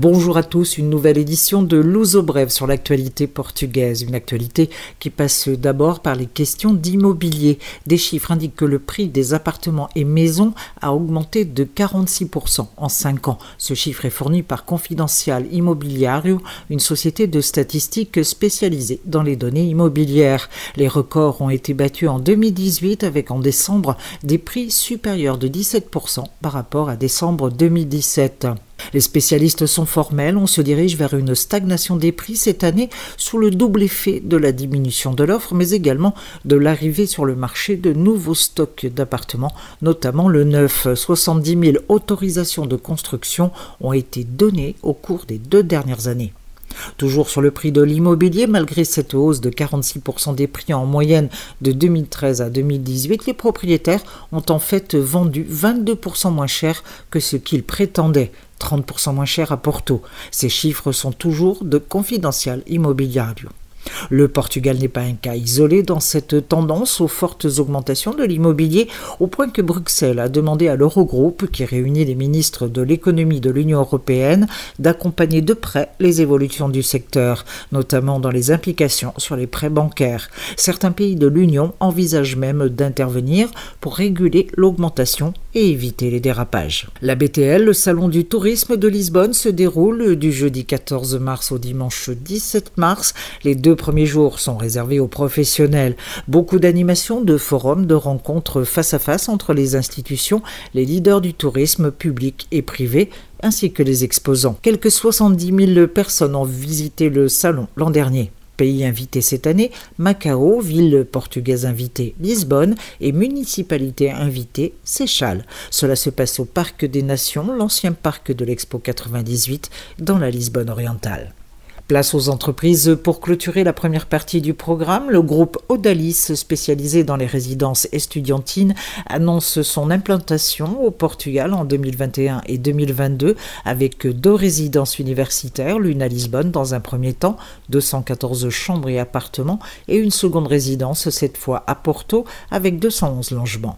Bonjour à tous, une nouvelle édition de Luso Brève sur l'actualité portugaise. Une actualité qui passe d'abord par les questions d'immobilier. Des chiffres indiquent que le prix des appartements et maisons a augmenté de 46% en 5 ans. Ce chiffre est fourni par Confidential Immobiliario, une société de statistiques spécialisée dans les données immobilières. Les records ont été battus en 2018 avec en décembre des prix supérieurs de 17% par rapport à décembre 2017. Les spécialistes sont formels, on se dirige vers une stagnation des prix cette année sous le double effet de la diminution de l'offre, mais également de l'arrivée sur le marché de nouveaux stocks d'appartements, notamment le neuf. 70 000 autorisations de construction ont été données au cours des deux dernières années. Toujours sur le prix de l'immobilier, malgré cette hausse de 46% des prix en moyenne de 2013 à 2018, les propriétaires ont en fait vendu 22% moins cher que ce qu'ils prétendaient. 30% moins cher à Porto. Ces chiffres sont toujours de confidential immobiliario. Le Portugal n'est pas un cas isolé dans cette tendance aux fortes augmentations de l'immobilier, au point que Bruxelles a demandé à l'Eurogroupe, qui réunit les ministres de l'économie de l'Union européenne, d'accompagner de près les évolutions du secteur, notamment dans les implications sur les prêts bancaires. Certains pays de l'Union envisagent même d'intervenir pour réguler l'augmentation et éviter les dérapages. La BTL, le salon du tourisme de Lisbonne, se déroule du jeudi 14 mars au dimanche 17 mars. Les deux premiers jours sont réservés aux professionnels. Beaucoup d'animations, de forums, de rencontres face à face entre les institutions, les leaders du tourisme public et privé, ainsi que les exposants. Quelques 70 000 personnes ont visité le salon l'an dernier. Pays invité cette année, Macao, ville portugaise invitée, Lisbonne et municipalité invitée, Seychelles. Cela se passe au Parc des Nations, l'ancien parc de l'Expo 98, dans la Lisbonne orientale. Place aux entreprises pour clôturer la première partie du programme. Le groupe Odalis, spécialisé dans les résidences estudiantines, annonce son implantation au Portugal en 2021 et 2022 avec deux résidences universitaires, l'une à Lisbonne dans un premier temps, 214 chambres et appartements, et une seconde résidence, cette fois à Porto, avec 211 logements.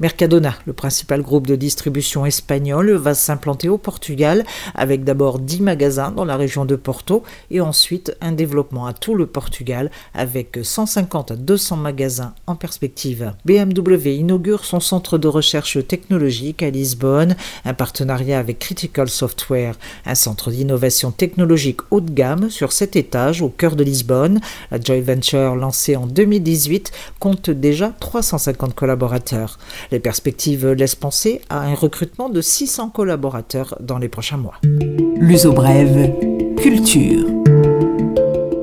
Mercadona, le principal groupe de distribution espagnol, va s'implanter au Portugal avec d'abord 10 magasins dans la région de Porto et ensuite un développement à tout le Portugal avec 150 à 200 magasins en perspective. BMW inaugure son centre de recherche technologique à Lisbonne, un partenariat avec Critical Software, un centre d'innovation technologique haut de gamme sur 7 étages au cœur de Lisbonne. La joint venture lancée en 2018 compte déjà 350 collaborateurs. Les perspectives laissent penser à un recrutement de 600 collaborateurs dans les prochains mois. L'uso brève, culture.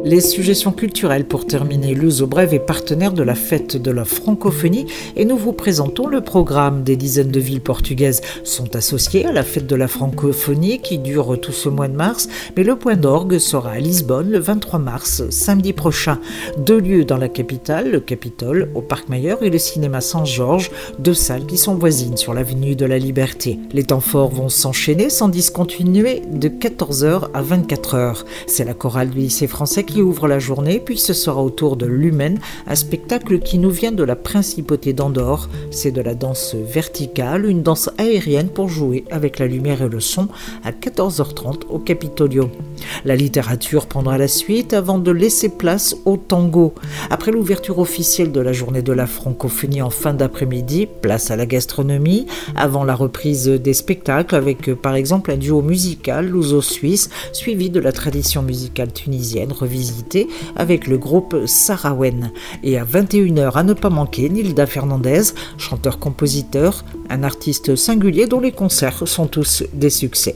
Les suggestions culturelles pour terminer. L'Uso Brève est partenaire de la fête de la francophonie et nous vous présentons le programme. Des dizaines de villes portugaises sont associées à la fête de la francophonie qui dure tout ce mois de mars, mais le point d'orgue sera à Lisbonne le 23 mars, samedi prochain. Deux lieux dans la capitale, le Capitole au Parc Mayer et le cinéma Saint-Georges, deux salles qui sont voisines sur l'avenue de la Liberté. Les temps forts vont s'enchaîner sans discontinuer de 14h à 24h. C'est la chorale du lycée français qui ouvre la journée, puis ce sera au tour de Lumen, un spectacle qui nous vient de la principauté d'Andorre. C'est de la danse verticale, une danse aérienne pour jouer avec la lumière et le son à 14h30 au Capitolio. La littérature prendra la suite avant de laisser place au tango. Après l'ouverture officielle de la journée de la francophonie en fin d'après-midi, place à la gastronomie, avant la reprise des spectacles avec par exemple un duo musical luso-suisse suivi de la tradition musicale tunisienne revisitée avec le groupe Sarawen. Et à 21h à ne pas manquer, Nilda Fernandez, chanteur-compositeur, un artiste singulier dont les concerts sont tous des succès.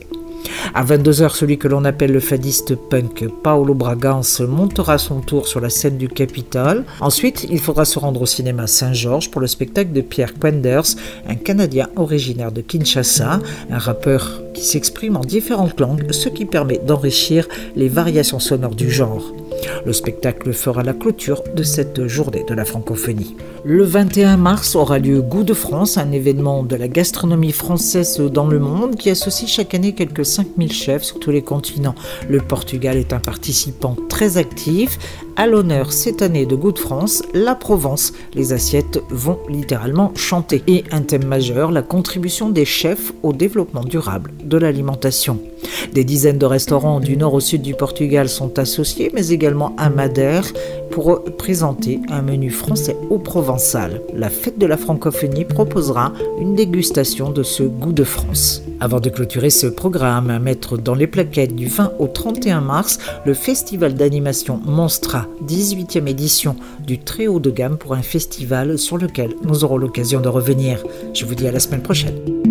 À 22h, celui que l'on appelle le fadiste punk Paolo Bragance montera son tour sur la scène du Capitole. Ensuite, il faudra se rendre au cinéma Saint-Georges pour le spectacle de Pierre Quenders, un Canadien originaire de Kinshasa, un rappeur qui s'exprime en différentes langues, ce qui permet d'enrichir les variations sonores du genre. Le spectacle fera la clôture de cette journée de la francophonie. Le 21 mars aura lieu Goût de France, un événement de la gastronomie française dans le monde qui associe chaque année quelques 5000 chefs sur tous les continents. Le Portugal est un participant très actif. À l'honneur cette année de Goût de France, la Provence. Les assiettes vont littéralement chanter. Et un thème majeur, la contribution des chefs au développement durable de l'alimentation. Des dizaines de restaurants du nord au sud du Portugal sont associés, mais également à Madère, pour présenter un menu français ou provençal. La fête de la francophonie proposera une dégustation de ce goût de France. Avant de clôturer ce programme, à mettre dans les plaquettes du 20 au 31 mars, le festival d'animation Monstra, 18e édition du très haut de gamme pour un festival sur lequel nous aurons l'occasion de revenir. Je vous dis à la semaine prochaine.